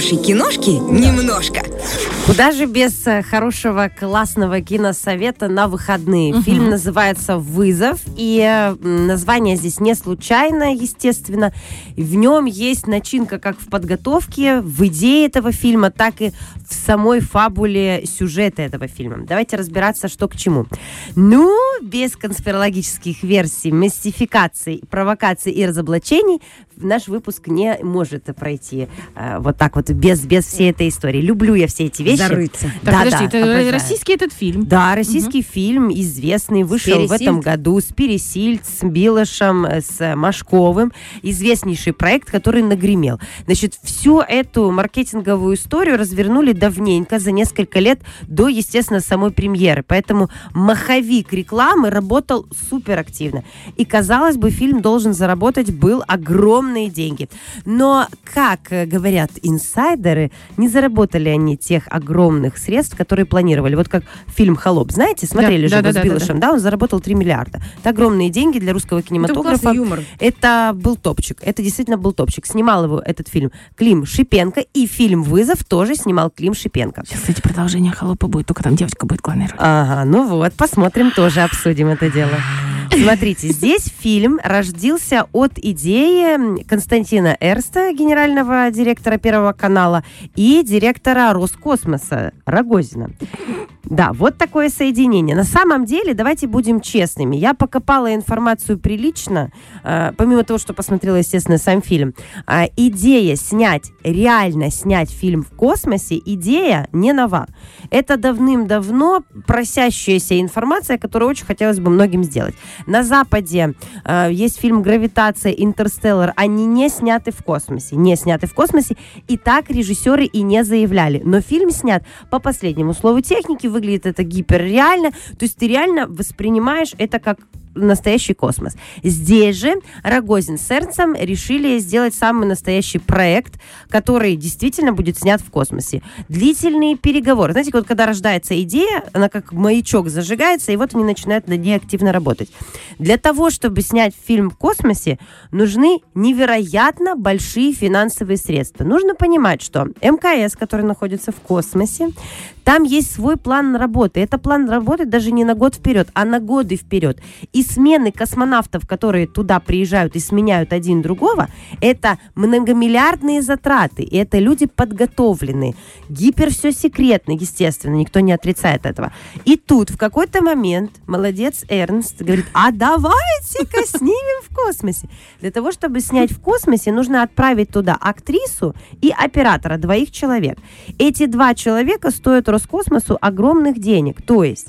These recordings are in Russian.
хорошей киношки немножко. Куда же без э, хорошего классного киносовета на выходные? Мгм. Фильм называется «Вызов», и э, название здесь не случайно, естественно. В нем есть начинка как в подготовке, в идее этого фильма, так и в самой фабуле сюжета этого фильма. Давайте разбираться, что к чему. Ну, без конспирологических версий, мистификаций, провокаций и разоблачений наш выпуск не может пройти э, вот так вот без, без всей этой истории. Люблю я все эти вещи. Зарыться. Так, подожди, Да-да, это обожаю. российский этот фильм. Да, российский фильм известный, вышел в этом году с Пересильд, с Билышем, э, с Машковым. Известнейший проект, который нагремел. Значит, всю эту маркетинговую историю развернули давненько, за несколько лет до, естественно, самой премьеры. Поэтому маховик рекламы работал супер активно. И, казалось бы, фильм должен заработать был огромные деньги. Но, как э, говорят инсайдеры, не заработали они тех огромных средств, которые планировали. Вот как фильм «Холоп». Знаете, смотрели Да, же да, да, с да, Билышем, да, он заработал 3 миллиарда. Это огромные деньги для русского Это кинематографа. классный юмор. Это был топчик. Это действительно был топчик. Снимал его этот фильм Клим Шипенко. И фильм «Вызов» тоже снимал Клим Шипенко. Сейчас, кстати, продолжение «Холопа» будет, только там девочка будет главной. Ага, ну вот, посмотрим, тоже обсудим это дело. Смотрите, здесь фильм родился от идеи Константина Эрста, генерального директора Первого канала, и директора Роскосмоса Рогозина. Да, вот такое соединение. На самом деле, давайте будем честными. Я покопала информацию прилично, э, помимо того, что посмотрела, естественно, сам фильм. А, идея снять, реально снять фильм в космосе, идея не нова. Это давным-давно просящаяся информация, которую очень хотелось бы многим сделать. На Западе э, есть фильм «Гравитация», «Интерстеллар». Они не сняты в космосе. Не сняты в космосе. И так режиссеры и не заявляли. Но фильм снят по последнему слову техники. Выглядит это гиперреально. То есть ты реально воспринимаешь это как настоящий космос. Здесь же Рогозин с Эрнцем решили сделать самый настоящий проект, который действительно будет снят в космосе. Длительные переговоры. Знаете, вот когда рождается идея, она как маячок зажигается, и вот они начинают над ней активно работать. Для того, чтобы снять фильм в космосе, нужны невероятно большие финансовые средства. Нужно понимать, что МКС, который находится в космосе, там есть свой план работы. Это план работы даже не на год вперед, а на годы вперед. И смены космонавтов, которые туда приезжают и сменяют один другого, это многомиллиардные затраты. И это люди подготовленные. Гипер все секретно, естественно, никто не отрицает этого. И тут в какой-то момент молодец Эрнст говорит, а давайте-ка снимем в космосе. Для того, чтобы снять в космосе, нужно отправить туда актрису и оператора, двоих человек. Эти два человека стоят Роскосмосу огромных денег. То есть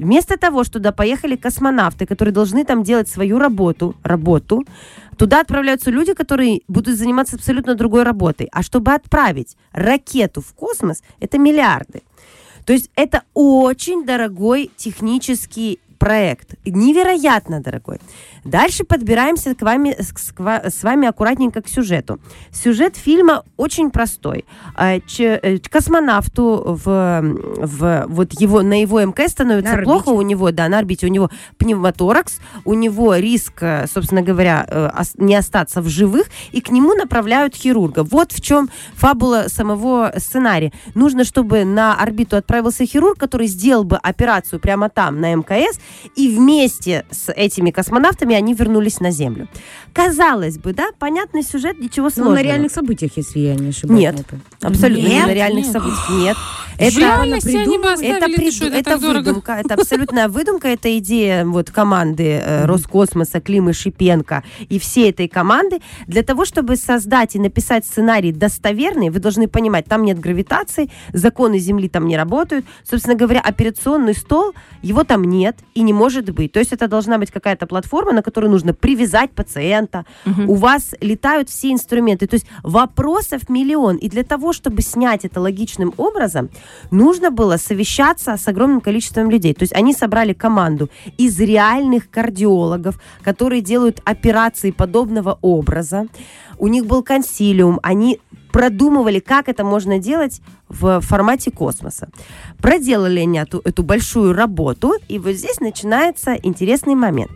Вместо того, что туда поехали космонавты, которые должны там делать свою работу, работу, туда отправляются люди, которые будут заниматься абсолютно другой работой. А чтобы отправить ракету в космос, это миллиарды. То есть это очень дорогой технический проект. Невероятно дорогой. Дальше подбираемся к вами, с, с- вами аккуратненько к сюжету. Сюжет фильма очень простой. А, ч- э, космонавту в, в, вот его, на его МКС становится На орбите. плохо, у него, да, на орбите у него пневмоторакс, у него риск, э, собственно говоря, э, не остаться в живых, и к нему направляют хирурга. Вот в чем фабула самого сценария. Нужно, чтобы на орбиту отправился хирург, который сделал бы операцию прямо там, на МКС, и вместе с этими космонавтами они вернулись на Землю. Казалось бы, да, понятный сюжет, ничего Ну, сложного. на реальных событиях, если я не ошибаюсь. Нет. Абсолютно не Нет? на реальных Нет. событиях. Нет. Это, реальности они бы это, приду- что, это это выдумка, это абсолютная выдумка, это идея вот команды э, Роскосмоса, Климы Шипенко и всей этой команды. Для того, чтобы создать и написать сценарий достоверный, вы должны понимать, там нет гравитации, законы Земли там не работают. Собственно говоря, операционный стол, его там нет и не может быть. То есть это должна быть какая-то платформа, на которую нужно привязать пациента. У вас летают все инструменты. То есть вопросов миллион. И для того, чтобы снять это логичным образом, нужно было совещаться с огромным количеством людей. То есть они собрали команду из реальных кардиологов, которые делают операции подобного образа. У них был консилиум, они продумывали, как это можно делать в формате космоса. Проделали они эту, эту большую работу, и вот здесь начинается интересный момент.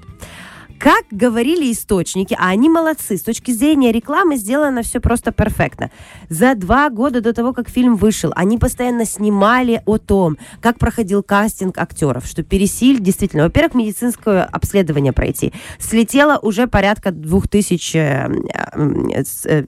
Как говорили источники, а они молодцы, с точки зрения рекламы сделано все просто перфектно. За два года до того, как фильм вышел, они постоянно снимали о том, как проходил кастинг актеров, что Пересиль действительно, во-первых, медицинское обследование пройти. Слетело уже порядка двух тысяч, э, э, э,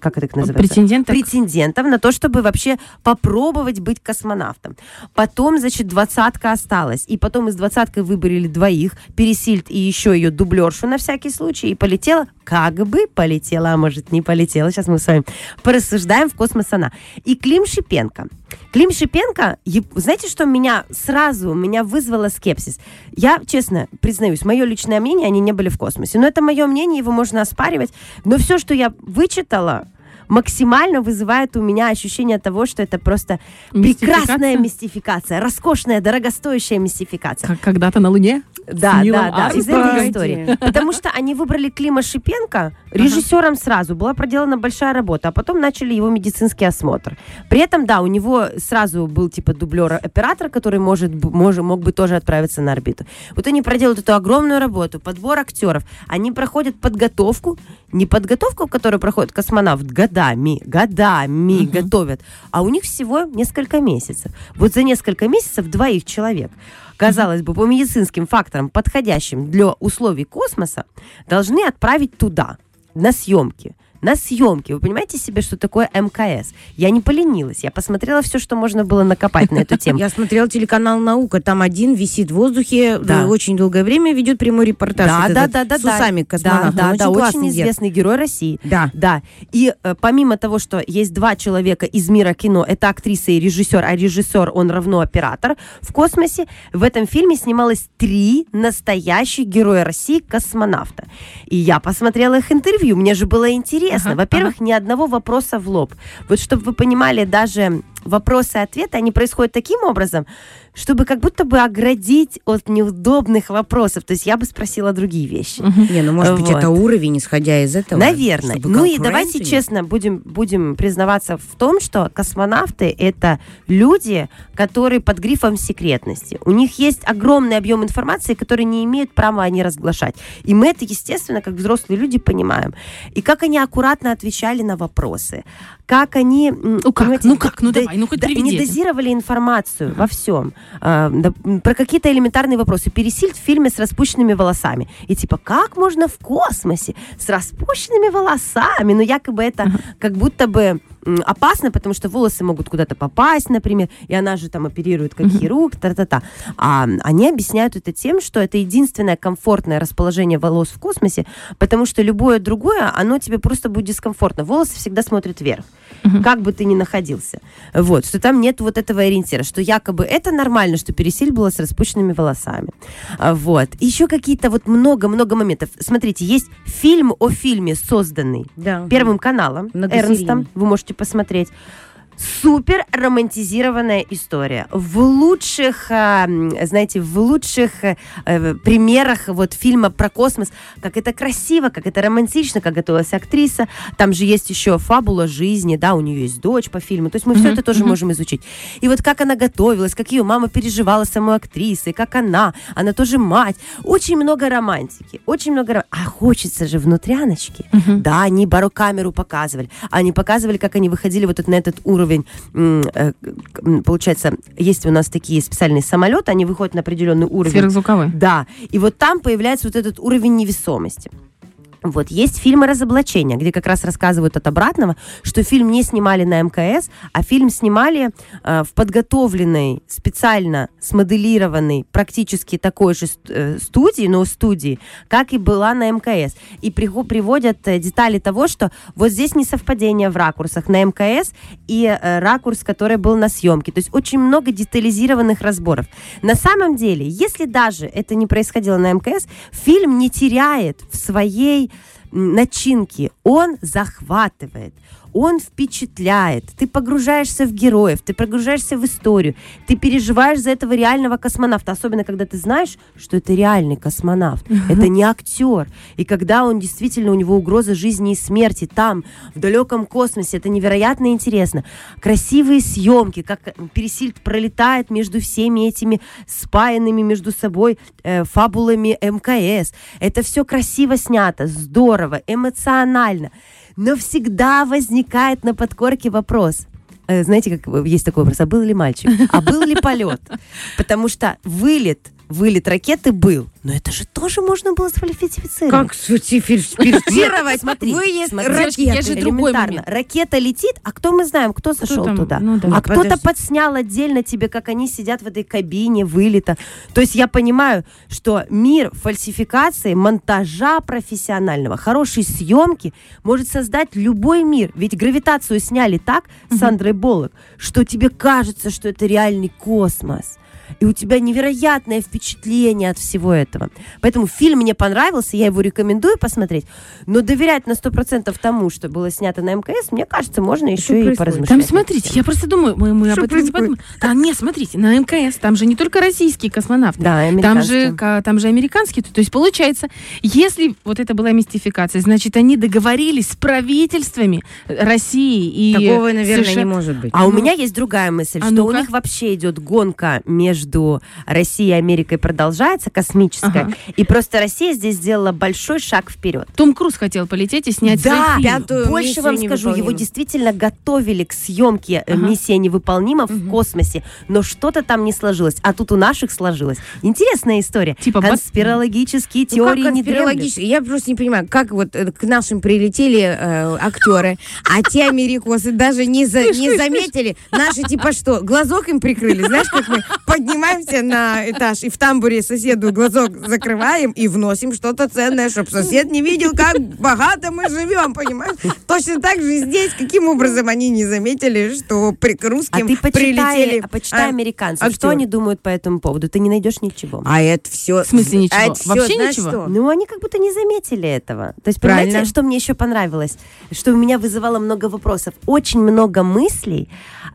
как это называется? Претендентов? Претендентов на то, чтобы вообще попробовать быть космонавтом. Потом, значит, двадцатка осталась. И потом из двадцаткой выбрали двоих, Пересильд и еще ее дублершу на всякий случай, и полетела, как бы полетела, а может не полетела. Сейчас мы с вами порассуждаем в космос она. И Клим Шипенко. Клим Шипенко, знаете, что меня сразу, меня вызвало скепсис? Я, честно, признаюсь, мое личное мнение, они не были в космосе. Но это мое мнение, его можно оспаривать. Но все, что я вычитала, максимально вызывает у меня ощущение того, что это просто Мистификация? прекрасная мистификация, роскошная, дорогостоящая мистификация. Как когда-то на Луне? Да, да, да, из этой истории. Потому что они выбрали Клима Шипенко режиссером сразу. Была проделана большая работа, а потом начали его медицинский осмотр. При этом, да, у него сразу был типа дублер-оператор, который может, б- мож- мог бы тоже отправиться на орбиту. Вот они проделают эту огромную работу, подбор актеров. Они проходят подготовку, не подготовку, которую проходит космонавт годами, годами готовят, а у них всего несколько месяцев. Вот за несколько месяцев двоих человек казалось бы, по медицинским факторам, подходящим для условий космоса, должны отправить туда, на съемки. На съемки. Вы понимаете себе, что такое МКС? Я не поленилась. Я посмотрела все, что можно было накопать на эту тему. Я смотрела телеканал «Наука», там один висит в воздухе, Да. э, очень долгое время ведет прямой репортаж. Да, вот да, да, да, С да. усами Да, да, да, очень известный герой России. Да. Да. И э, помимо того, что есть два человека из мира кино, это актриса и режиссер, а режиссер, он равно оператор в космосе, в этом фильме снималось три настоящих героя России космонавта. И я посмотрела их интервью, мне же было интересно. Ага, Во-первых, ни одного вопроса в лоб. Вот чтобы вы понимали, даже вопросы и ответы, они происходят таким образом, чтобы как будто бы оградить от неудобных вопросов. То есть я бы спросила другие вещи. Не, ну может быть это уровень, исходя из этого. Наверное. Ну и давайте честно будем, будем признаваться в том, что космонавты это люди, которые под грифом секретности. У них есть огромный объем информации, который не имеют права они разглашать. И мы это, естественно, как взрослые люди понимаем. И как они аккуратно отвечали на вопросы. Как они... Ну как? Ну как? Ну да- давай, ну хоть да- Не дозировали информацию во всем. А, да, про какие-то элементарные вопросы. Пересильд в фильме с распущенными волосами. И типа, как можно в космосе с распущенными волосами? Ну, якобы это как будто бы опасно, потому что волосы могут куда-то попасть, например, и она же там оперирует как хирург, та-та-та. А они объясняют это тем, что это единственное комфортное расположение волос в космосе, потому что любое другое, оно тебе просто будет дискомфортно. Волосы всегда смотрят вверх, как бы ты ни находился. Вот, что там нет вот этого ориентира, что якобы это нормально, что пересиль было с распущенными волосами. А, Вот. Еще какие-то вот много-много моментов. Смотрите, есть фильм о фильме, созданный Да. Первым каналом. Эрнстом. Вы можете посмотреть. Супер романтизированная история. В лучших, а, знаете, в лучших э, примерах вот фильма про космос, как это красиво, как это романтично, как готовилась актриса. Там же есть еще фабула жизни, да, у нее есть дочь по фильму. То есть мы все это тоже можем изучить. И вот как она готовилась, как ее мама переживала самой актрисой, как она, она тоже мать. Очень много романтики, очень много ро- А хочется же внутряночки. Да, они барокамеру показывали. Они показывали, как они выходили вот на этот уровень. М, э, Получается, есть у нас такие специальные самолеты, они выходят на определенный уровень. Сверхзвуковой. Да, и вот там появляется вот этот уровень невесомости. Вот, есть фильмы разоблачения, где как раз рассказывают от обратного, что фильм не снимали на МКС, а фильм снимали э, в подготовленной, специально смоделированной, практически такой же э, студии, но студии, как и была на МКС. И прихо- приводят э, детали того, что вот здесь несовпадение в ракурсах на МКС и э, ракурс, который был на съемке. То есть очень много детализированных разборов. На самом деле, если даже это не происходило на МКС, фильм не теряет в своей м, начинке. Он захватывает. Он впечатляет. Ты погружаешься в героев, ты погружаешься в историю, ты переживаешь за этого реального космонавта, особенно когда ты знаешь, что это реальный космонавт, это не актер. И когда он действительно, у него угроза жизни и смерти там, в далеком космосе, это невероятно интересно. Красивые съемки, как Пересильд пролетает между всеми этими спаянными между собой э, фабулами МКС. Это все красиво снято, здорово, эмоционально. Но всегда возникает на подкорке вопрос. Э, Знаете, как есть такой вопрос, а был ли мальчик? А был ли полет? Потому что вылет, вылет ракеты был. Но это же тоже можно было сфальсифицировать. Как сфальсифицировать Смотри, выезд же ракеты? другой. Ракета летит, а кто мы знаем, кто зашел туда? Ну. А кто-то подснял отдельно тебе, как они сидят в этой кабине вылета. То есть я понимаю, что мир фальсификации, монтажа профессионального, хорошей съемки может создать любой мир. Ведь гравитацию сняли так с Сандрой Боллок, что тебе кажется, что это реальный космос. И у тебя невероятное впечатление от всего этого. Поэтому фильм мне понравился, я его рекомендую посмотреть. Но доверять на 100% тому, что было снято на МКС, мне кажется, можно еще и происходит? поразмышлять. Там смотрите, я просто думаю, мы, мы об Что этом не подумали. Да, нет, смотрите, на МКС там же не только российские космонавты. Да, Там же, там же американские. То есть, получается, если вот это была мистификация, значит, они договорились с правительствами России и Такого, наверное, США. не может быть. А у Ну, меня есть другая мысль, а что у ну-ка. них вообще идет гонка между Россией и Америкой продолжается, космическая, Ага. и просто Россия здесь сделала большой шаг вперед. Том Круз хотел полететь и снять Да, свой фильм. пятую больше вам скажу, его действительно готовили к съемке э, Ага. «Миссия невыполнима» в космосе, но что-то там не сложилось, а тут у наших сложилось. Интересная история. Типа бат- Конспирологические Ну, теории как не дремлют. конспирологически? Я просто не понимаю, как вот э, к нашим прилетели э, актеры, а те америкосы даже не, за- не заметили. Наши типа что, глазок им прикрыли? Знаешь, как мы поднимаемся на этаж и в тамбуре соседу глазок закрываем и вносим что-то ценное, чтобы сосед не видел, как богато мы живем, понимаешь? Точно так же и здесь. Каким образом они не заметили, что при, к А русским ты почитай, прилетели почитай а, американцев, что актеры? они думают по этому поводу. Ты не найдешь ничего. А это все... В смысле ничего? Вообще знаешь ничего? что? Ну, они как будто не заметили этого. То есть, Правильно. понимаете, что мне еще понравилось? Что у меня вызывало много вопросов. Очень много мыслей,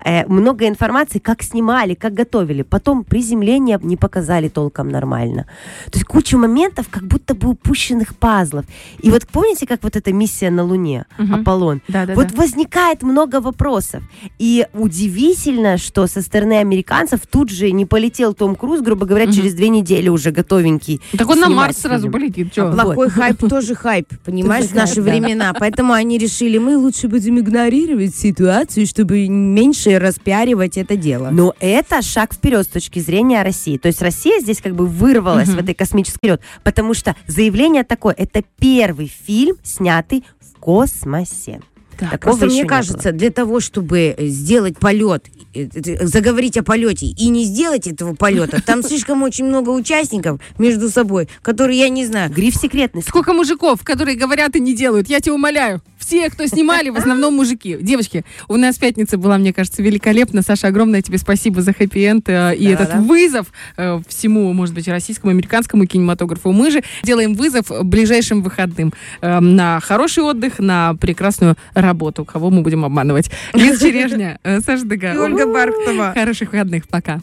э, много информации, как снимали, как готовили. Потом приземление не показали толком нормально. То есть куча моментов, как будто бы упущенных пазлов. И вот помните, как вот эта миссия на Луне, Мгм. Аполлон? Да-да-да. Вот возникает много вопросов. И удивительно, что со стороны американцев тут же не полетел Том Круз, грубо говоря, Мгм. через две недели уже готовенький. Так он на Марс сразу полетит. чё? Вот. Плохой хайп тоже хайп, понимаешь, в наши да. времена. Поэтому они решили, мы лучше будем игнорировать ситуацию, чтобы меньше распиаривать это дело. Но это шаг вперед с точки зрения России. То есть Россия здесь как бы вырвалась Мгм. в этой космический лед, потому что заявление такое, это первый фильм, снятый в космосе. Так, Такого Просто мне не кажется, для того, чтобы э, сделать полет, э, э, заговорить о полете и не сделать этого полета, там слишком очень много участников между собой, которые я не знаю. Гриф секретности. Сколько мужиков, которые говорят и не делают, я тебя умоляю. Все, кто снимали, в основном мужики. Девочки, у нас пятница была, мне кажется, великолепна. Саша, огромное тебе спасибо за хэппи-энд э, и Да-да. этот вызов э, всему, может быть, российскому, американскому кинематографу. Мы же делаем вызов ближайшим выходным э, на хороший отдых, на прекрасную работу. Кого мы будем обманывать? Лиз Черешня, э, Саша Дега. Ольга Бархтова. Хороших выходных. Пока.